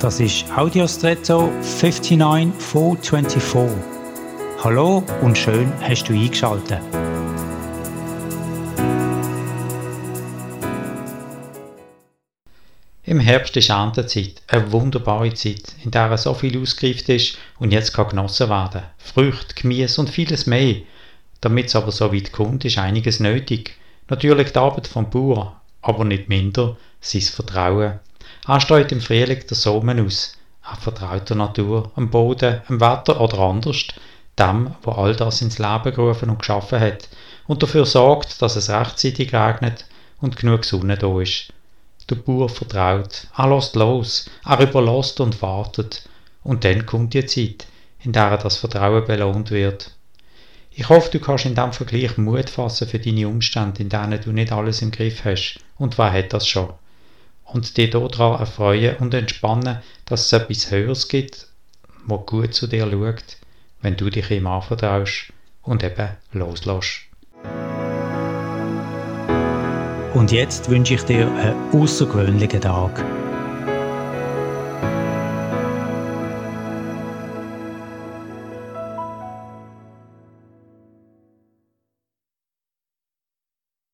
Das ist Audiostretto 59424. Hallo und schön hast du eingeschaltet. Im Herbst ist Erntezeit, eine wunderbare Zeit, in der so viel ausgereift ist und jetzt kann genossen werden. Früchte, Gemüse und vieles mehr. Damit es aber so weit kommt, ist einiges nötig. Natürlich die Arbeit vom Bauer, aber nicht minder sein Vertrauen. Steht im Frühling der Samen aus. Vertraut der Natur, dem Boden, dem Wetter oder anders, dem, wo all das ins Leben gerufen und geschaffen hat und dafür sorgt, dass es rechtzeitig regnet und genug Sonne da ist. Der Bauer vertraut, er lässt los, er überlässt und wartet. Und dann kommt die Zeit, in der das Vertrauen belohnt wird. Ich hoffe, du kannst in diesem Vergleich Mut fassen für deine Umstände, in denen du nicht alles im Griff hast. Und wer hat das schon? Und dich daran erfreuen und entspannen, dass es etwas Höheres gibt, wo gut zu dir schaut, wenn du dich ihm anvertraust und eben loslässt. Und jetzt wünsche ich dir einen außergewöhnlichen Tag.